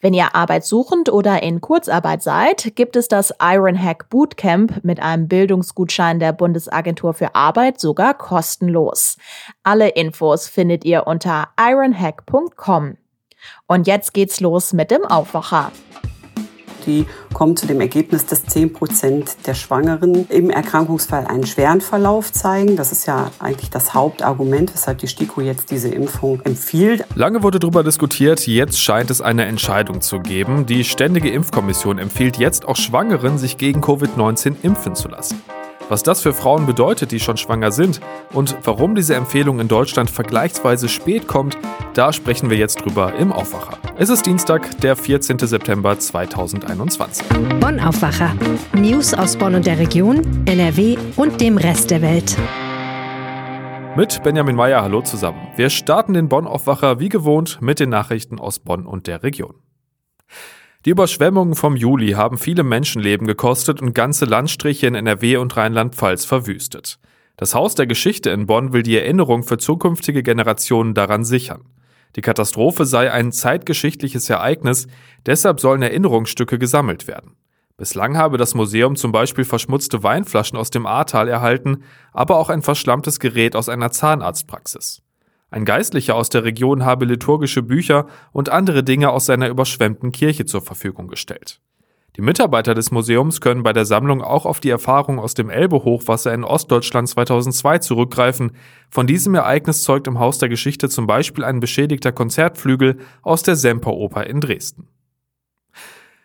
Wenn ihr arbeitssuchend oder in Kurzarbeit seid, gibt es das Ironhack Bootcamp mit einem Bildungsgutschein der Bundesagentur für Arbeit sogar kostenlos. Alle Infos findet ihr unter ironhack.com. Und jetzt geht's los mit dem Aufwacher die kommen zu dem Ergebnis, dass 10 Prozent der Schwangeren im Erkrankungsfall einen schweren Verlauf zeigen. Das ist ja eigentlich das Hauptargument, weshalb die STIKO jetzt diese Impfung empfiehlt. Lange wurde darüber diskutiert, jetzt scheint es eine Entscheidung zu geben. Die Ständige Impfkommission empfiehlt jetzt auch Schwangeren, sich gegen Covid-19 impfen zu lassen. Was das für Frauen bedeutet, die schon schwanger sind und warum diese Empfehlung in Deutschland vergleichsweise spät kommt, da sprechen wir jetzt drüber im Aufwacher. Es ist Dienstag, der 14. September 2021. Bonn Aufwacher. News aus Bonn und der Region, NRW und dem Rest der Welt. Mit Benjamin Meyer, hallo zusammen. Wir starten den Bonn Aufwacher wie gewohnt mit den Nachrichten aus Bonn und der Region. Die Überschwemmungen vom Juli haben viele Menschenleben gekostet und ganze Landstriche in NRW und Rheinland-Pfalz verwüstet. Das Haus der Geschichte in Bonn will die Erinnerung für zukünftige Generationen daran sichern. Die Katastrophe sei ein zeitgeschichtliches Ereignis, deshalb sollen Erinnerungsstücke gesammelt werden. Bislang habe das Museum zum Beispiel verschmutzte Weinflaschen aus dem Ahrtal erhalten, aber auch ein verschlammtes Gerät aus einer Zahnarztpraxis. Ein Geistlicher aus der Region habe liturgische Bücher und andere Dinge aus seiner überschwemmten Kirche zur Verfügung gestellt. Die Mitarbeiter des Museums können bei der Sammlung auch auf die Erfahrung aus dem Elbe-Hochwasser in Ostdeutschland 2002 zurückgreifen. Von diesem Ereignis zeugt im Haus der Geschichte zum Beispiel ein beschädigter Konzertflügel aus der Semperoper in Dresden.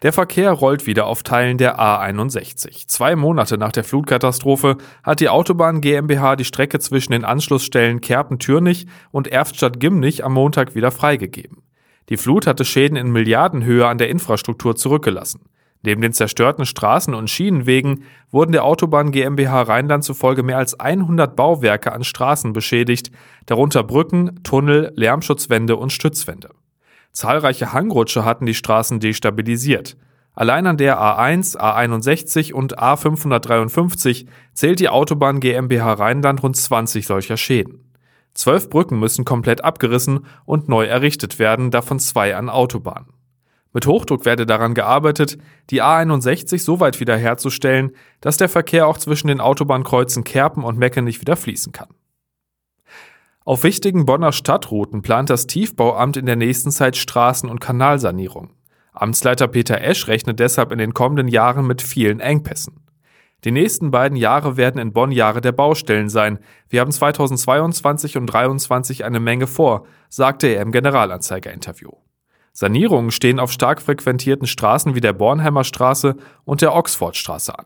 Der Verkehr rollt wieder auf Teilen der A61. Zwei Monate nach der Flutkatastrophe hat die Autobahn GmbH die Strecke zwischen den Anschlussstellen Kerpen-Türnich und Erftstadt-Gimnich am Montag wieder freigegeben. Die Flut hatte Schäden in Milliardenhöhe an der Infrastruktur zurückgelassen. Neben den zerstörten Straßen und Schienenwegen wurden der Autobahn GmbH Rheinland zufolge mehr als 100 Bauwerke an Straßen beschädigt, darunter Brücken, Tunnel, Lärmschutzwände und Stützwände. Zahlreiche Hangrutsche hatten die Straßen destabilisiert. Allein an der A1, A61 und A553 zählt die Autobahn GmbH Rheinland rund 20 solcher Schäden. Zwölf Brücken müssen komplett abgerissen und neu errichtet werden, davon zwei an Autobahnen. Mit Hochdruck werde daran gearbeitet, die A61 so weit wiederherzustellen, dass der Verkehr auch zwischen den Autobahnkreuzen Kerpen und Meckenich wieder fließen kann. Auf wichtigen Bonner Stadtrouten plant das Tiefbauamt in der nächsten Zeit Straßen- und Kanalsanierung. Amtsleiter Peter Esch rechnet deshalb in den kommenden Jahren mit vielen Engpässen. Die nächsten beiden Jahre werden in Bonn Jahre der Baustellen sein. Wir haben 2022 und 2023 eine Menge vor, sagte er im Generalanzeiger-Interview. Sanierungen stehen auf stark frequentierten Straßen wie der Bornheimer Straße und der Oxfordstraße an.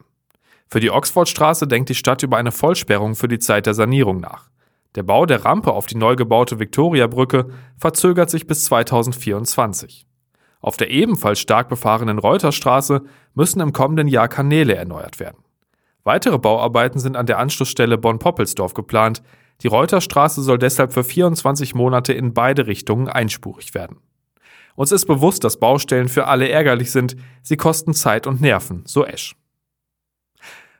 Für die Oxfordstraße denkt die Stadt über eine Vollsperrung für die Zeit der Sanierung nach. Der Bau der Rampe auf die neu gebaute Viktoriabrücke verzögert sich bis 2024. Auf der ebenfalls stark befahrenen Reuterstraße müssen im kommenden Jahr Kanäle erneuert werden. Weitere Bauarbeiten sind an der Anschlussstelle Bonn-Poppelsdorf geplant. Die Reuterstraße soll deshalb für 24 Monate in beide Richtungen einspurig werden. Uns ist bewusst, dass Baustellen für alle ärgerlich sind. Sie kosten Zeit und Nerven, so Esch.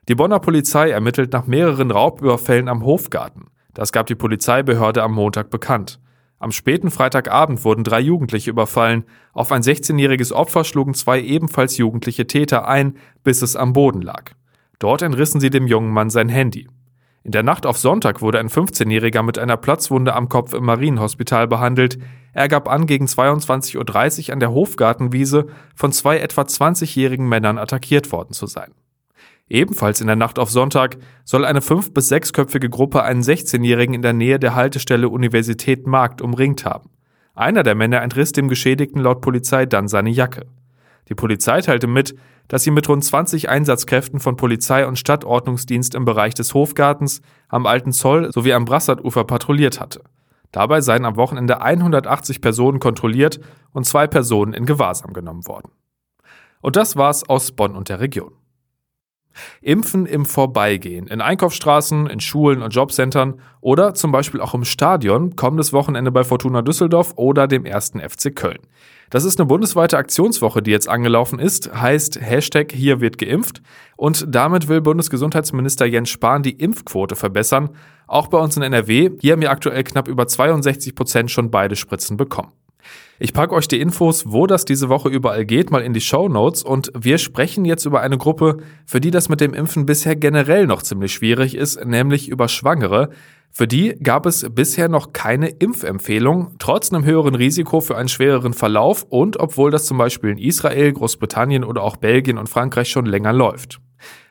Die Bonner Polizei ermittelt nach mehreren Raubüberfällen am Hofgarten. Das gab die Polizeibehörde am Montag bekannt. Am späten Freitagabend wurden drei Jugendliche überfallen. Auf ein 16-jähriges Opfer schlugen zwei ebenfalls jugendliche Täter ein, bis es am Boden lag. Dort entrissen sie dem jungen Mann sein Handy. In der Nacht auf Sonntag wurde ein 15-Jähriger mit einer Platzwunde am Kopf im Marienhospital behandelt. Er gab an, gegen 22.30 Uhr an der Hofgartenwiese von zwei etwa 20-jährigen Männern attackiert worden zu sein. Ebenfalls in der Nacht auf Sonntag soll eine fünf- bis sechsköpfige Gruppe einen 16-Jährigen in der Nähe der Haltestelle Universität Markt umringt haben. Einer der Männer entriss dem Geschädigten laut Polizei dann seine Jacke. Die Polizei teilte mit, dass sie mit rund 20 Einsatzkräften von Polizei und Stadtordnungsdienst im Bereich des Hofgartens, am Alten Zoll sowie am Brassarufer patrouilliert hatte. Dabei seien am Wochenende 180 Personen kontrolliert und zwei Personen in Gewahrsam genommen worden. Und das war's aus Bonn und der Region. Impfen im Vorbeigehen, in Einkaufsstraßen, in Schulen und Jobcentern oder zum Beispiel auch im Stadion, kommendes Wochenende bei Fortuna Düsseldorf oder dem ersten FC Köln. Das ist eine bundesweite Aktionswoche, die jetzt angelaufen ist, heißt Hashtag hier wird geimpft und damit will Bundesgesundheitsminister Jens Spahn die Impfquote verbessern. Auch bei uns in NRW, hier haben wir aktuell knapp über 62 Prozent schon beide Spritzen bekommen. Ich packe euch die Infos, wo das diese Woche überall geht, mal in die Show Notes und wir sprechen jetzt über eine Gruppe, für die das mit dem Impfen bisher generell noch ziemlich schwierig ist, nämlich über Schwangere. Für die gab es bisher noch keine Impfempfehlung, trotz einem höheren Risiko für einen schwereren Verlauf und obwohl das zum Beispiel in Israel, Großbritannien oder auch Belgien und Frankreich schon länger läuft.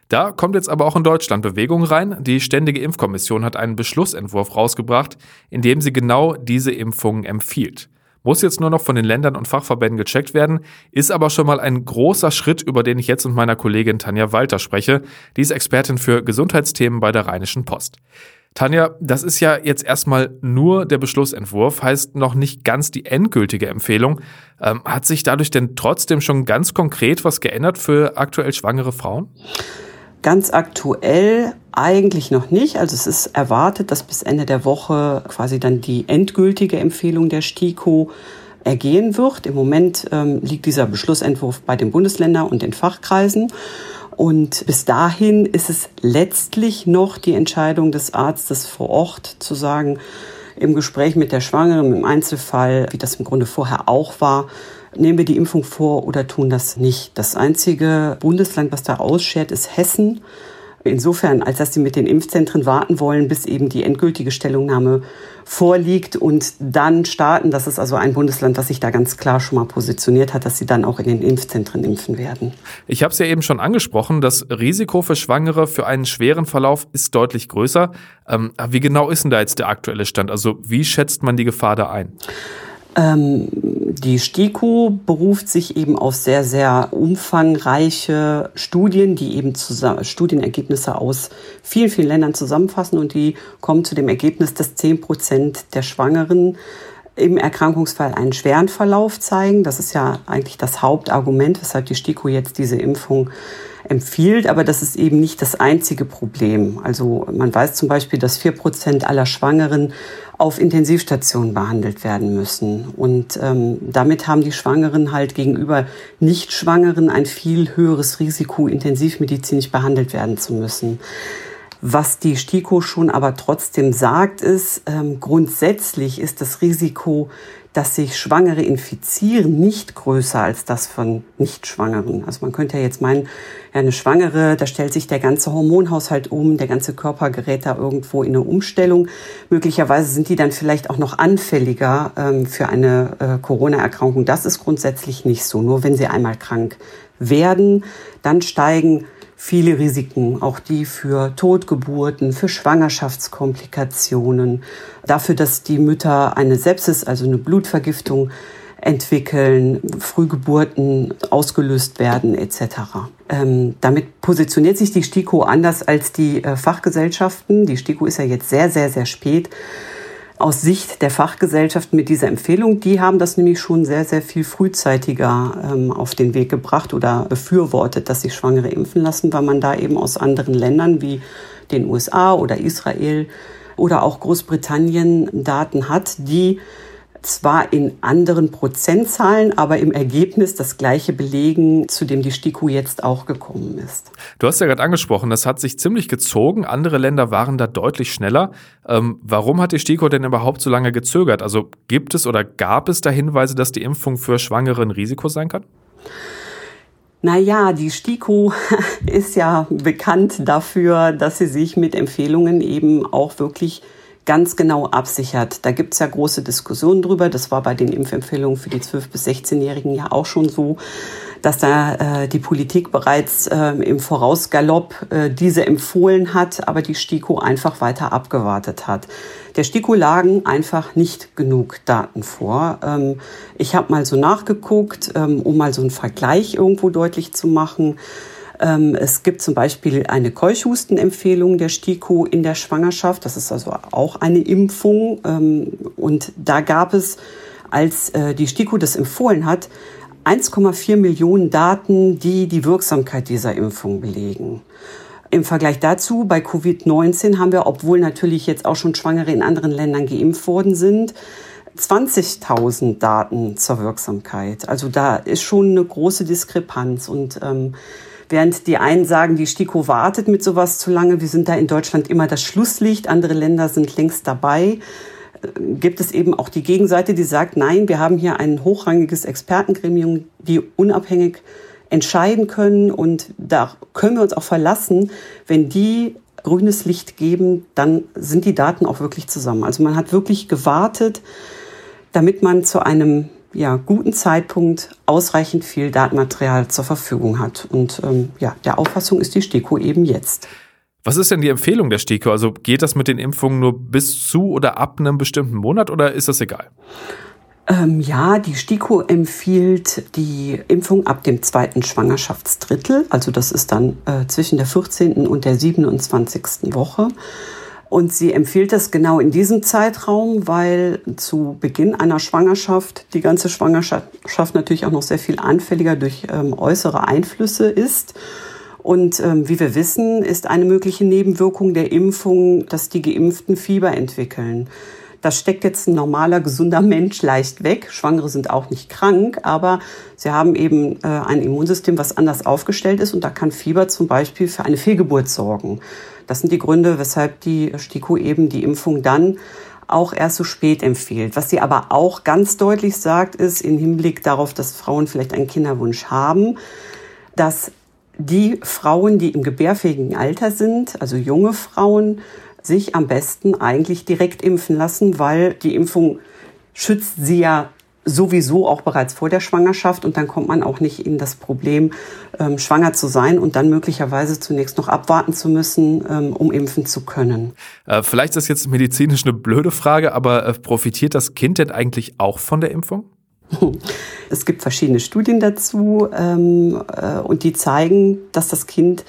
Da kommt jetzt aber auch in Deutschland Bewegung rein. Die Ständige Impfkommission hat einen Beschlussentwurf rausgebracht, in dem sie genau diese Impfungen empfiehlt. Muss jetzt nur noch von den Ländern und Fachverbänden gecheckt werden, ist aber schon mal ein großer Schritt, über den ich jetzt mit meiner Kollegin Tanja Walter spreche. Die ist Expertin für Gesundheitsthemen bei der Rheinischen Post. Tanja, das ist ja jetzt erstmal nur der Beschlussentwurf, heißt noch nicht ganz die endgültige Empfehlung. Ähm, hat sich dadurch denn trotzdem schon ganz konkret was geändert für aktuell schwangere Frauen? Ganz aktuell eigentlich noch nicht. Also es ist erwartet, dass bis Ende der Woche quasi dann die endgültige Empfehlung der STIKO ergehen wird. Im Moment ähm, liegt dieser Beschlussentwurf bei den Bundesländern und den Fachkreisen. Und bis dahin ist es letztlich noch die Entscheidung des Arztes vor Ort zu sagen, im Gespräch mit der Schwangeren, im Einzelfall, wie das im Grunde vorher auch war, nehmen wir die Impfung vor oder tun das nicht. Das einzige Bundesland, was da ausschert, ist Hessen. Insofern, als dass sie mit den Impfzentren warten wollen, bis eben die endgültige Stellungnahme vorliegt und dann starten. Das ist also ein Bundesland, das sich da ganz klar schon mal positioniert hat, dass sie dann auch in den Impfzentren impfen werden. Ich habe es ja eben schon angesprochen, das Risiko für Schwangere für einen schweren Verlauf ist deutlich größer. Ähm, wie genau ist denn da jetzt der aktuelle Stand? Also wie schätzt man die Gefahr da ein? Ähm, die STIKO beruft sich eben auf sehr, sehr umfangreiche Studien, die eben zusammen, Studienergebnisse aus vielen, vielen Ländern zusammenfassen und die kommen zu dem Ergebnis, dass 10 Prozent der Schwangeren im Erkrankungsfall einen schweren Verlauf zeigen. Das ist ja eigentlich das Hauptargument, weshalb die STIKO jetzt diese Impfung empfiehlt, aber das ist eben nicht das einzige Problem. Also man weiß zum Beispiel, dass vier Prozent aller Schwangeren auf Intensivstationen behandelt werden müssen. Und ähm, damit haben die Schwangeren halt gegenüber Nicht-Schwangeren ein viel höheres Risiko, intensivmedizinisch behandelt werden zu müssen. Was die STIKO schon aber trotzdem sagt, ist, ähm, grundsätzlich ist das Risiko, dass sich Schwangere infizieren, nicht größer als das von Nicht-Schwangeren. Also man könnte ja jetzt meinen, ja, eine Schwangere, da stellt sich der ganze Hormonhaushalt um, der ganze Körper gerät da irgendwo in eine Umstellung. Möglicherweise sind die dann vielleicht auch noch anfälliger ähm, für eine äh, Corona-Erkrankung. Das ist grundsätzlich nicht so. Nur wenn sie einmal krank werden, dann steigen viele Risiken, auch die für Totgeburten, für Schwangerschaftskomplikationen, dafür, dass die Mütter eine Sepsis, also eine Blutvergiftung entwickeln, Frühgeburten ausgelöst werden etc. Ähm, damit positioniert sich die STIKO anders als die äh, Fachgesellschaften. Die STIKO ist ja jetzt sehr, sehr, sehr spät aus Sicht der Fachgesellschaften mit dieser Empfehlung. Die haben das nämlich schon sehr, sehr viel frühzeitiger ähm, auf den Weg gebracht oder befürwortet, dass sich Schwangere impfen lassen, weil man da eben aus anderen Ländern wie den USA oder Israel oder auch Großbritannien Daten hat, die zwar in anderen Prozentzahlen, aber im Ergebnis das gleiche belegen, zu dem die STIKO jetzt auch gekommen ist. Du hast ja gerade angesprochen, das hat sich ziemlich gezogen. Andere Länder waren da deutlich schneller. Ähm, warum hat die STIKO denn überhaupt so lange gezögert? Also gibt es oder gab es da Hinweise, dass die Impfung für Schwangere ein Risiko sein kann? Naja, die STIKO ist ja bekannt dafür, dass sie sich mit Empfehlungen eben auch wirklich ganz genau absichert. Da gibt's ja große Diskussionen drüber. Das war bei den Impfempfehlungen für die 12- bis 16-Jährigen ja auch schon so, dass da äh, die Politik bereits äh, im Vorausgalopp äh, diese empfohlen hat, aber die STIKO einfach weiter abgewartet hat. Der STIKO lagen einfach nicht genug Daten vor. Ähm, ich habe mal so nachgeguckt, ähm, um mal so einen Vergleich irgendwo deutlich zu machen. Ähm, es gibt zum Beispiel eine Keuchhustenempfehlung der STIKO in der Schwangerschaft. Das ist also auch eine Impfung. Ähm, und da gab es, als äh, die STIKO das empfohlen hat, 1,4 Millionen Daten, die die Wirksamkeit dieser Impfung belegen. Im Vergleich dazu, bei Covid-19 haben wir, obwohl natürlich jetzt auch schon Schwangere in anderen Ländern geimpft worden sind, 20.000 Daten zur Wirksamkeit. Also da ist schon eine große Diskrepanz. Und ähm, während die einen sagen, die STIKO wartet mit sowas zu lange, wir sind da in Deutschland immer das Schlusslicht, andere Länder sind längst dabei, äh, gibt es eben auch die Gegenseite, die sagt, nein, wir haben hier ein hochrangiges Expertengremium, die unabhängig entscheiden können und da können wir uns auch verlassen, wenn die grünes Licht geben, dann sind die Daten auch wirklich zusammen. Also man hat wirklich gewartet, damit man zu einem ja, guten Zeitpunkt ausreichend viel Datenmaterial zur Verfügung hat. Und ähm, ja, der Auffassung ist die STIKO eben jetzt. Was ist denn die Empfehlung der STIKO? Also geht das mit den Impfungen nur bis zu oder ab einem bestimmten Monat oder ist das egal? Ähm, ja, die STIKO empfiehlt die Impfung ab dem zweiten Schwangerschaftsdrittel. Also das ist dann äh, zwischen der 14. und der 27. Woche. Und sie empfiehlt das genau in diesem Zeitraum, weil zu Beginn einer Schwangerschaft die ganze Schwangerschaft natürlich auch noch sehr viel anfälliger durch ähm, äußere Einflüsse ist. Und ähm, wie wir wissen, ist eine mögliche Nebenwirkung der Impfung, dass die Geimpften Fieber entwickeln. Das steckt jetzt ein normaler, gesunder Mensch leicht weg. Schwangere sind auch nicht krank, aber sie haben eben äh, ein Immunsystem, was anders aufgestellt ist und da kann Fieber zum Beispiel für eine Fehlgeburt sorgen. Das sind die Gründe, weshalb die STIKO eben die Impfung dann auch erst so spät empfiehlt. Was sie aber auch ganz deutlich sagt, ist im Hinblick darauf, dass Frauen vielleicht einen Kinderwunsch haben, dass die Frauen, die im gebärfähigen Alter sind, also junge Frauen, sich am besten eigentlich direkt impfen lassen, weil die Impfung schützt sie ja sowieso auch bereits vor der Schwangerschaft und dann kommt man auch nicht in das Problem, ähm, schwanger zu sein und dann möglicherweise zunächst noch abwarten zu müssen, ähm, um impfen zu können. Äh, vielleicht ist das jetzt medizinisch eine blöde Frage, aber äh, profitiert das Kind denn eigentlich auch von der Impfung? Es gibt verschiedene Studien dazu ähm, äh, und die zeigen, dass das Kind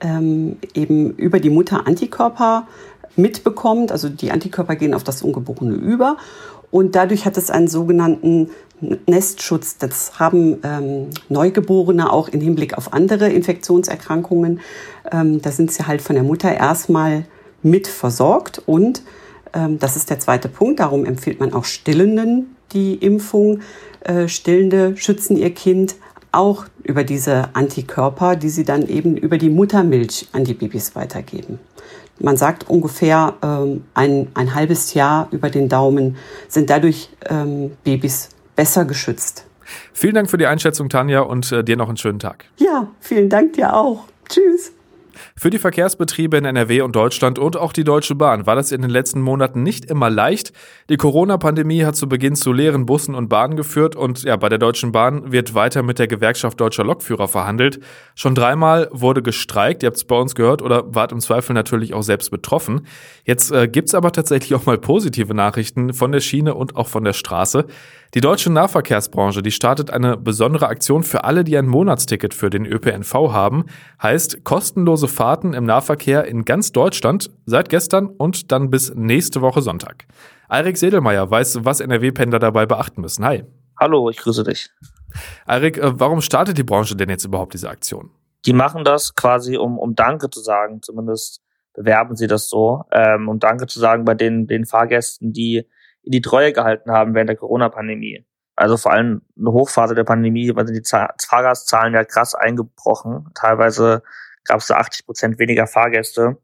ähm, eben über die Mutter Antikörper mitbekommt. Also die Antikörper gehen auf das Ungeborene über und dadurch hat es einen sogenannten Nestschutz. Das haben ähm, Neugeborene auch im Hinblick auf andere Infektionserkrankungen. Ähm, da sind sie halt von der Mutter erstmal mit versorgt. Und ähm, das ist der zweite Punkt. Darum empfiehlt man auch Stillenden die Impfung. Äh, Stillende schützen ihr Kind auch über diese Antikörper, die sie dann eben über die Muttermilch an die Babys weitergeben. Man sagt ungefähr ähm, ein, ein halbes Jahr über den Daumen sind dadurch ähm, Babys besser geschützt. Vielen Dank für die Einschätzung, Tanja, und äh, dir noch einen schönen Tag. Ja, vielen Dank dir auch. Tschüss. Für die Verkehrsbetriebe in NRW und Deutschland und auch die Deutsche Bahn war das in den letzten Monaten nicht immer leicht. Die Corona-Pandemie hat zu Beginn zu leeren Bussen und Bahnen geführt und ja, bei der Deutschen Bahn wird weiter mit der Gewerkschaft Deutscher Lokführer verhandelt. Schon dreimal wurde gestreikt, ihr habt es bei uns gehört oder wart im Zweifel natürlich auch selbst betroffen. Jetzt äh, gibt's aber tatsächlich auch mal positive Nachrichten von der Schiene und auch von der Straße. Die deutsche Nahverkehrsbranche, die startet eine besondere Aktion für alle, die ein Monatsticket für den ÖPNV haben. Heißt kostenlose Fahrten im Nahverkehr in ganz Deutschland seit gestern und dann bis nächste Woche Sonntag. Eirik Sedelmeier weiß, was NRW-Pendler dabei beachten müssen. Hi. Hallo, ich grüße dich. Eirik, äh, warum startet die Branche denn jetzt überhaupt diese Aktion? Die machen das quasi, um, um Danke zu sagen. Zumindest bewerben sie das so, ähm, um Danke zu sagen bei den, den Fahrgästen, die in die Treue gehalten haben während der Corona-Pandemie. Also vor allem eine Hochphase der Pandemie, weil sind die Fahrgastzahlen ja krass eingebrochen. Teilweise gab es da 80 Prozent weniger Fahrgäste.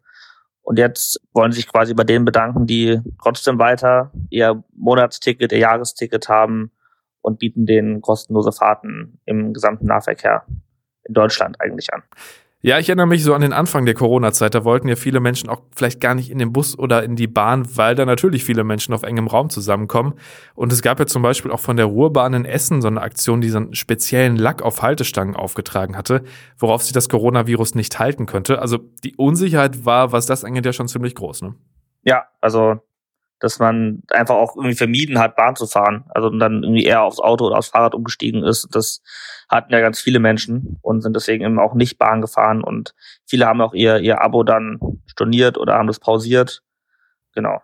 Und jetzt wollen sich quasi bei denen bedanken, die trotzdem weiter ihr Monatsticket, ihr Jahresticket haben und bieten denen kostenlose Fahrten im gesamten Nahverkehr in Deutschland eigentlich an. Ja, ich erinnere mich so an den Anfang der Corona-Zeit. Da wollten ja viele Menschen auch vielleicht gar nicht in den Bus oder in die Bahn, weil da natürlich viele Menschen auf engem Raum zusammenkommen. Und es gab ja zum Beispiel auch von der Ruhrbahn in Essen so eine Aktion, die so einen speziellen Lack auf Haltestangen aufgetragen hatte, worauf sich das Coronavirus nicht halten könnte. Also die Unsicherheit war, was das angeht, ja schon ziemlich groß, ne? Ja, also dass man einfach auch irgendwie vermieden hat, Bahn zu fahren. Also dann irgendwie eher aufs Auto oder aufs Fahrrad umgestiegen ist. Das hatten ja ganz viele Menschen und sind deswegen eben auch nicht Bahn gefahren. Und viele haben auch ihr, ihr Abo dann storniert oder haben das pausiert. Genau.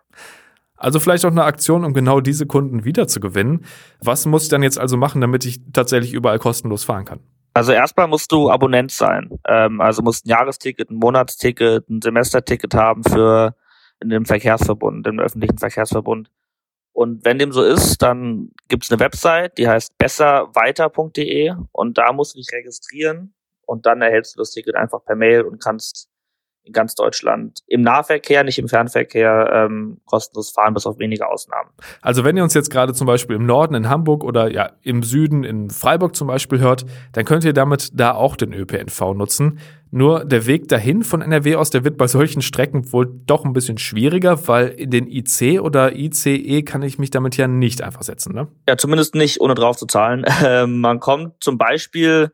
Also vielleicht auch eine Aktion, um genau diese Kunden wiederzugewinnen. Was muss ich dann jetzt also machen, damit ich tatsächlich überall kostenlos fahren kann? Also erstmal musst du Abonnent sein. Ähm, also musst ein Jahresticket, ein Monatsticket, ein Semesterticket haben für in dem Verkehrsverbund, im öffentlichen Verkehrsverbund. Und wenn dem so ist, dann gibt's eine Website, die heißt besserweiter.de und da musst du dich registrieren und dann erhältst du das Ticket einfach per Mail und kannst in ganz Deutschland im Nahverkehr, nicht im Fernverkehr, ähm, kostenlos fahren, bis auf wenige Ausnahmen. Also wenn ihr uns jetzt gerade zum Beispiel im Norden in Hamburg oder ja im Süden in Freiburg zum Beispiel hört, dann könnt ihr damit da auch den ÖPNV nutzen. Nur der Weg dahin von NRW aus, der wird bei solchen Strecken wohl doch ein bisschen schwieriger, weil in den IC oder ICE kann ich mich damit ja nicht einfach setzen, ne? Ja, zumindest nicht, ohne drauf zu zahlen. Ähm, man kommt zum Beispiel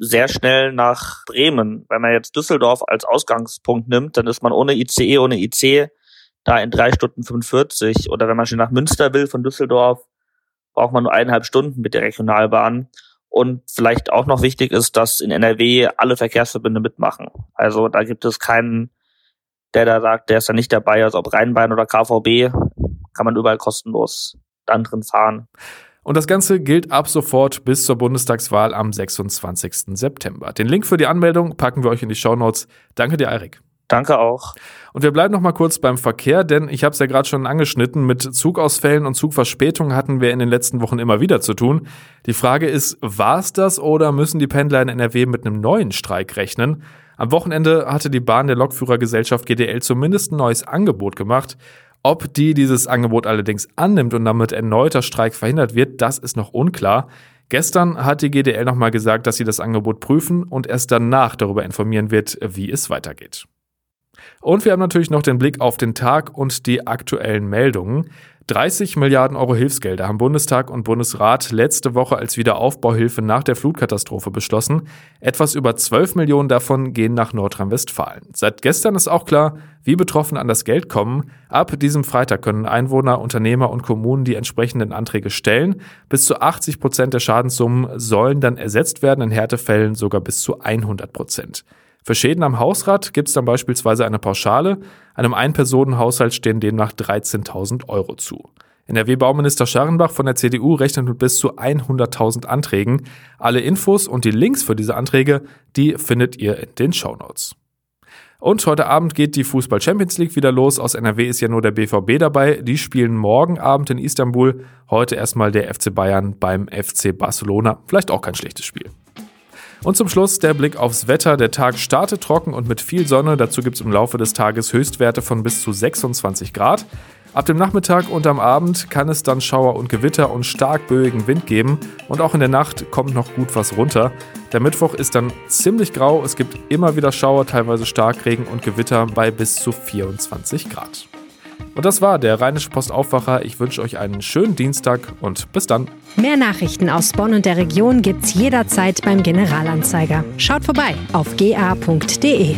sehr schnell nach Bremen. Wenn man jetzt Düsseldorf als Ausgangspunkt nimmt, dann ist man ohne ICE, ohne IC da in drei Stunden 45. Oder wenn man schon nach Münster will von Düsseldorf, braucht man nur eineinhalb Stunden mit der Regionalbahn. Und vielleicht auch noch wichtig ist, dass in NRW alle Verkehrsverbünde mitmachen. Also da gibt es keinen, der da sagt, der ist da nicht dabei, also ob Rheinbahn oder KVB, kann man überall kostenlos dann drin fahren. Und das Ganze gilt ab sofort bis zur Bundestagswahl am 26. September. Den Link für die Anmeldung packen wir euch in die Shownotes. Danke dir, Erik. Danke auch. Und wir bleiben noch mal kurz beim Verkehr, denn ich habe es ja gerade schon angeschnitten, mit Zugausfällen und Zugverspätungen hatten wir in den letzten Wochen immer wieder zu tun. Die Frage ist, war es das oder müssen die Pendler in NRW mit einem neuen Streik rechnen? Am Wochenende hatte die Bahn der Lokführergesellschaft GDL zumindest ein neues Angebot gemacht. Ob die dieses Angebot allerdings annimmt und damit erneuter Streik verhindert wird, das ist noch unklar. Gestern hat die GDL nochmal gesagt, dass sie das Angebot prüfen und erst danach darüber informieren wird, wie es weitergeht. Und wir haben natürlich noch den Blick auf den Tag und die aktuellen Meldungen. 30 Milliarden Euro Hilfsgelder haben Bundestag und Bundesrat letzte Woche als Wiederaufbauhilfe nach der Flutkatastrophe beschlossen. Etwas über 12 Millionen davon gehen nach Nordrhein-Westfalen. Seit gestern ist auch klar, wie Betroffene an das Geld kommen. Ab diesem Freitag können Einwohner, Unternehmer und Kommunen die entsprechenden Anträge stellen. Bis zu 80 Prozent der Schadenssummen sollen dann ersetzt werden, in Härtefällen sogar bis zu 100 Prozent. Für Schäden am Hausrat gibt es dann beispielsweise eine Pauschale. Einem Ein-Personen-Haushalt stehen demnach 13.000 Euro zu. NRW-Bauminister Scharrenbach von der CDU rechnet mit bis zu 100.000 Anträgen. Alle Infos und die Links für diese Anträge, die findet ihr in den Shownotes. Und heute Abend geht die Fußball Champions League wieder los. Aus NRW ist ja nur der BVB dabei. Die spielen morgen Abend in Istanbul. Heute erstmal der FC Bayern beim FC Barcelona. Vielleicht auch kein schlechtes Spiel. Und zum Schluss der Blick aufs Wetter. Der Tag startet trocken und mit viel Sonne. Dazu gibt es im Laufe des Tages Höchstwerte von bis zu 26 Grad. Ab dem Nachmittag und am Abend kann es dann Schauer und Gewitter und stark böigen Wind geben und auch in der Nacht kommt noch gut was runter. Der Mittwoch ist dann ziemlich grau, es gibt immer wieder Schauer, teilweise Starkregen und Gewitter bei bis zu 24 Grad. Und das war der Rheinische Postaufwacher. Ich wünsche euch einen schönen Dienstag und bis dann. Mehr Nachrichten aus Bonn und der Region gibt's jederzeit beim Generalanzeiger. Schaut vorbei auf ga.de.